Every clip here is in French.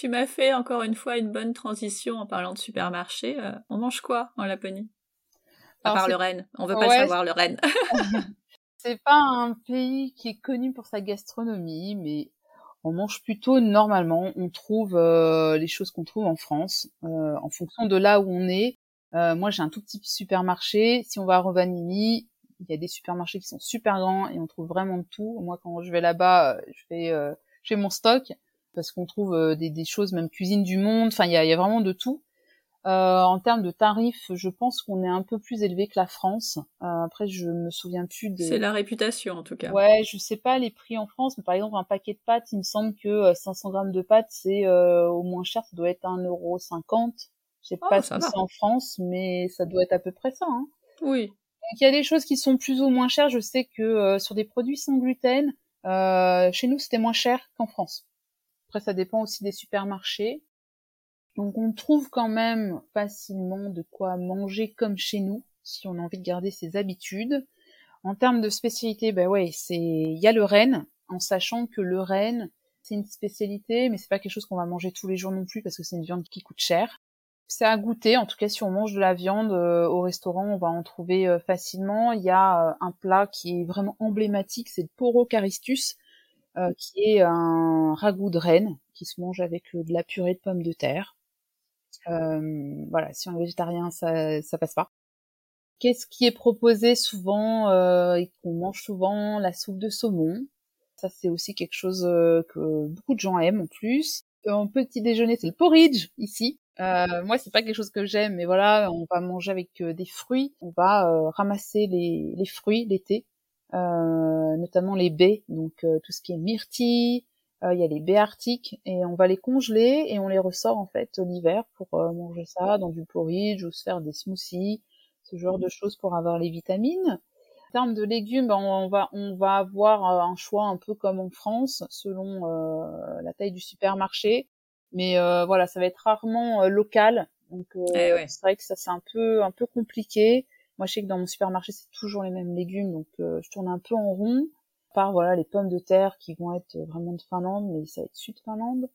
Tu m'as fait encore une fois une bonne transition en parlant de supermarché. Euh, on mange quoi en Laponie? À part le Rennes. On veut pas le savoir, le Rennes. c'est pas un pays qui est connu pour sa gastronomie, mais on mange plutôt normalement. On trouve euh, les choses qu'on trouve en France, euh, en fonction de là où on est. Moi, j'ai un tout petit supermarché. Si on va à Rovaniemi, il y a des supermarchés qui sont super grands et on trouve vraiment de tout. Moi, quand je vais là-bas, je fais, je fais mon stock parce qu'on trouve des, des, choses, même cuisine du monde. Enfin, il y a, y a, vraiment de tout. Euh, en termes de tarifs, je pense qu'on est un peu plus élevé que la France. Euh, après, je me souviens plus de. C'est la réputation en tout cas. Ouais, je sais pas les prix en France, mais par exemple un paquet de pâtes, il me semble que 500 euh, grammes de pâtes, c'est euh, au moins cher, ça doit être 1,50€. Je sais oh, pas ce que c'est en France, mais ça doit être à peu près ça. Hein. Oui. Donc il y a des choses qui sont plus ou moins chères. Je sais que sur des produits sans gluten, chez nous c'était moins cher qu'en France. Après, ça dépend aussi des supermarchés. Donc on trouve quand même facilement de quoi manger comme chez nous, si on a envie de garder ses habitudes. En termes de spécialité, ben ouais, c'est il y a le renne, en sachant que le renne, c'est une spécialité, mais c'est pas quelque chose qu'on va manger tous les jours non plus parce que c'est une viande qui coûte cher. C'est à goûter, en tout cas si on mange de la viande euh, au restaurant, on va en trouver euh, facilement. Il y a euh, un plat qui est vraiment emblématique, c'est le poro caristus, qui est un ragoût de renne qui se mange avec de la purée de pommes de terre. Euh, voilà, si on est végétarien, ça, ça passe pas. Qu'est-ce qui est proposé souvent euh, et qu'on mange souvent? La soupe de saumon. Ça, c'est aussi quelque chose euh, que beaucoup de gens aiment en plus. En petit déjeuner, c'est le porridge ici. Euh, moi, c'est pas quelque chose que j'aime, mais voilà, on va manger avec des fruits. On va ramasser les, les fruits l'été, notamment les baies, donc tout ce qui est myrtille, euh, il y a les baies arctiques et on va les congeler et on les ressort en fait l'hiver pour euh, manger ça dans du porridge ou se faire des smoothies, ce genre de choses pour avoir les vitamines. En termes de légumes, ben, on va on va avoir euh, un choix un peu comme en France selon la taille du supermarché, mais voilà ça va être rarement local. Donc eh c'est vrai que ça c'est un peu un peu compliqué. Moi je sais que dans mon supermarché c'est toujours les mêmes légumes donc je tourne un peu en rond part voilà les pommes de terre qui vont être vraiment de Finlande, mais ça va être sud Finlande.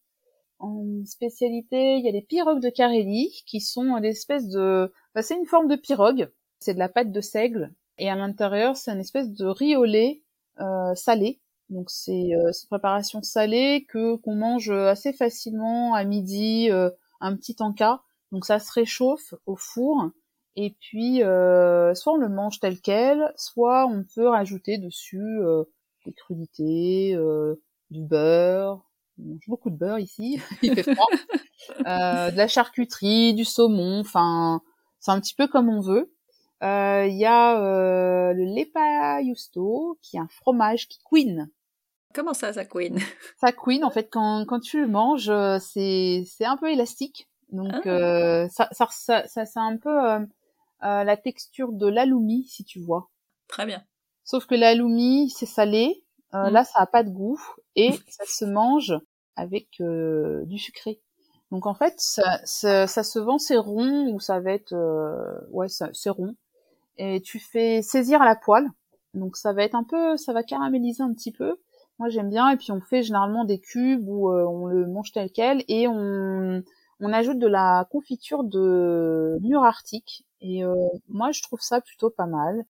En spécialité, il y a les pirogues de Carélie qui sont des espèces de, bah, c'est une forme de pirogue. C'est de la pâte de seigle et à l'intérieur c'est une espèce de riz au lait euh, salé. Donc c'est euh, une préparation salée que qu'on mange assez facilement à midi, euh, un petit encas. Donc ça se réchauffe au four et puis euh, soit on le mange tel quel, soit on peut rajouter dessus euh, des crudités, euh, du beurre. On mange beaucoup de beurre ici, il fait froid. euh, de la charcuterie, du saumon, enfin, c'est un petit peu comme on veut. Euh, il y a euh, le lepa justo, qui est un fromage qui couine. Comment ça, ça couine? Ça couine, en fait, quand, quand tu le manges, euh, c'est, c'est un peu élastique. Donc, ah. ça, ça, ça, ça, c'est un peu la texture de l'aloumi, si tu vois. Très bien. Sauf que l'aloumi, c'est salé. Euh, mm. Là, ça a pas de goût et ça se mange avec euh, du sucré. Donc en fait, ça, ça, ça, se vend, c'est rond ou ça va être, euh, ouais, c'est rond. Et tu fais saisir à la poêle. Donc ça va être un peu, ça va caraméliser un petit peu. Moi j'aime bien. Et puis on fait généralement des cubes où on le mange tel quel et on, on ajoute de la confiture de mûre arctique. Et moi je trouve ça plutôt pas mal.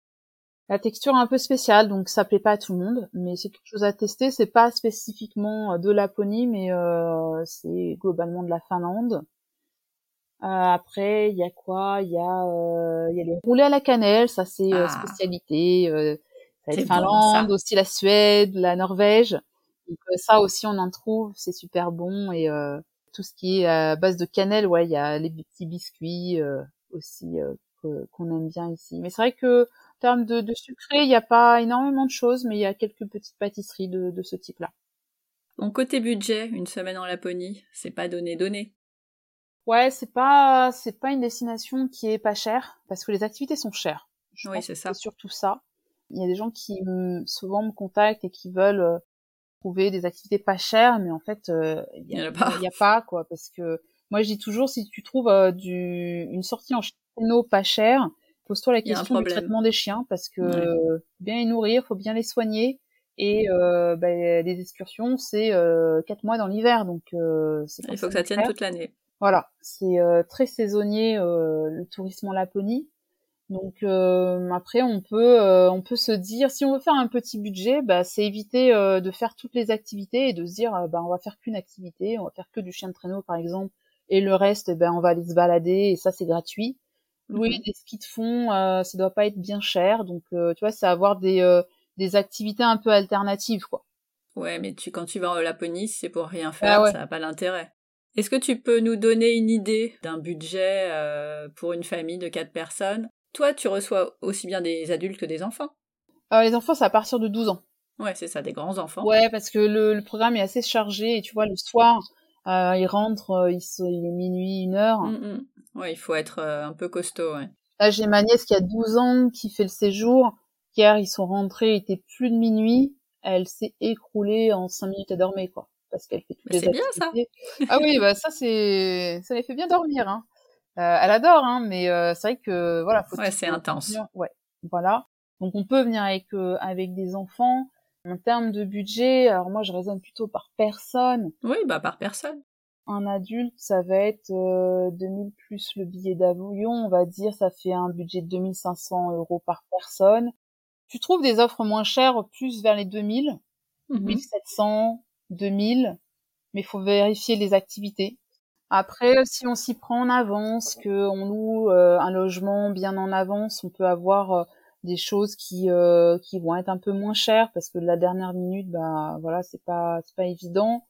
La texture est un peu spéciale, donc ça plaît pas à tout le monde, mais c'est quelque chose à tester. C'est pas spécifiquement euh, de Laponie, mais euh, c'est globalement de la Finlande. Euh, après, il y a quoi? Il y a, euh, il y a les roulés à la cannelle, ça c'est euh, ah. spécialité. Euh, ça Finlande, aussi la Suède, la Norvège. Donc ça aussi on en trouve, c'est super bon et tout ce qui est à base de cannelle, ouais, il y a les petits biscuits aussi qu'on aime bien ici. Mais c'est vrai que termes de, de sucré, il n'y a pas énormément de choses, mais il y a quelques petites pâtisseries de, de ce type-là. Bon, côté budget, une semaine en Laponie, c'est pas donné donné. Ouais, c'est pas c'est pas une destination qui est pas chère parce que les activités sont chères. oui, c'est ça. C'est surtout ça. Il y a des gens qui souvent me contactent et qui veulent euh, trouver des activités pas chères, mais en fait, euh, il y, a, y, a pas quoi, parce que moi je dis toujours si tu trouves euh, du une sortie en chino pas chère, Pose-toi la question du traitement des chiens parce que bien les nourrir, faut bien les soigner Et euh, bah, les excursions, c'est euh, quatre mois dans l'hiver, donc euh, il faut que ça tienne toute l'année. Voilà, c'est très saisonnier le tourisme en Laponie. Donc après, on peut on peut se dire, si on veut faire un petit budget, bah, c'est éviter de faire toutes les activités et de se dire, bah, on va faire qu'une activité, on va faire que du chien de traîneau par exemple, et le reste, eh ben on va aller se balader et ça c'est gratuit. Louer des skis de fond, ça doit pas être bien cher, donc tu vois, c'est avoir des des activités un peu alternatives, quoi. Ouais, mais tu, quand tu vas en Laponie, c'est pour rien ah faire, ça n'a pas l'intérêt. Est-ce que tu peux nous donner une idée d'un budget euh, pour une famille de quatre personnes? Toi, tu reçois aussi bien des adultes que des enfants euh, Les enfants, c'est à partir de 12 ans. Ouais, c'est ça, des grands enfants. Ouais, parce que le, programme est assez chargé et tu vois, le soir, euh, ils rentrent, il, est minuit, une heure. Mm, mm. Ouais, il faut être un peu costaud, ouais. Là, j'ai ma nièce qui a 12 ans, qui fait le séjour. Hier, ils sont rentrés, il était plus de minuit. Elle s'est écroulée en cinq minutes à dormir, quoi. Parce qu'elle fait toutes les activités. C'est bien, ça. ah oui, bah, ça, c'est, ça les fait bien dormir, hein. Euh, elle adore, hein, mais euh, c'est vrai que, voilà. Faut ouais, c'est intense. Ouais. Voilà. Donc, on peut venir avec, euh, avec des enfants. En termes de budget, alors moi, je raisonne plutôt par personne. Oui, bah, par personne. Un adulte, ça va être 2000 plus le billet d'avion, on va dire, ça fait un budget de 2500 euros par personne. Tu trouves des offres moins chères plus vers les 2000, 1700, 2000, mais il faut vérifier les activités. Après, si on s'y prend en avance, qu'on loue euh, un logement bien en avance, on peut avoir euh, des choses qui euh, qui vont être un peu moins chères parce que de la dernière minute, bah voilà, c'est pas c'est pas évident.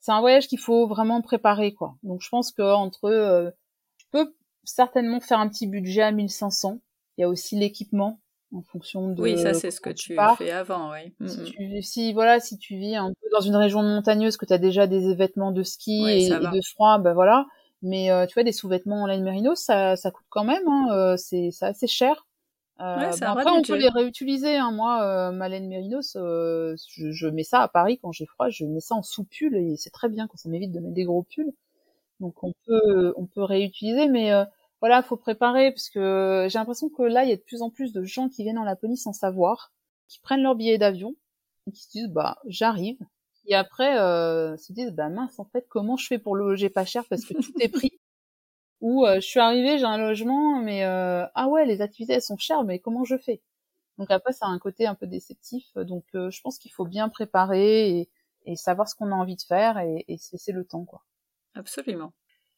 C'est un voyage qu'il faut vraiment préparer quoi. Donc je pense que entre, tu peux certainement faire un petit budget à 1500. Il y a aussi l'équipement en fonction de. Oui, ça c'est ce que tu fais avant, oui. Si, mm, mm. tu, si, voilà, si tu vis un peu dans une région montagneuse, que tu as déjà des vêtements de ski et, de froid, ben voilà. Mais euh, tu vois, des sous-vêtements en laine mérino, ça, ça coûte quand même, hein, euh, c'est assez cher. Euh, après, on peut les réutiliser. Hein. Moi, euh, ma laine mérinos, je, je, mets ça à Paris quand j'ai froid, je mets ça en sous-pull et c'est très bien quand ça m'évite de mettre des gros pulls. Donc on peut, on peut réutiliser, mais voilà, faut préparer parce que j'ai l'impression que là, il y a de plus en plus de gens qui viennent en Laponie sans savoir, qui prennent leur billet d'avion et qui se disent bah j'arrive et après euh, se disent bah mince en fait comment je fais pour loger pas cher parce que tout est pris? Ou euh, je suis arrivée j'ai un logement mais euh, ah ouais les activités elles sont chères mais comment je fais? Donc après ça a un côté un peu déceptif donc euh, je pense qu'il faut bien préparer et, savoir ce qu'on a envie de faire et, et le temps quoi. Absolument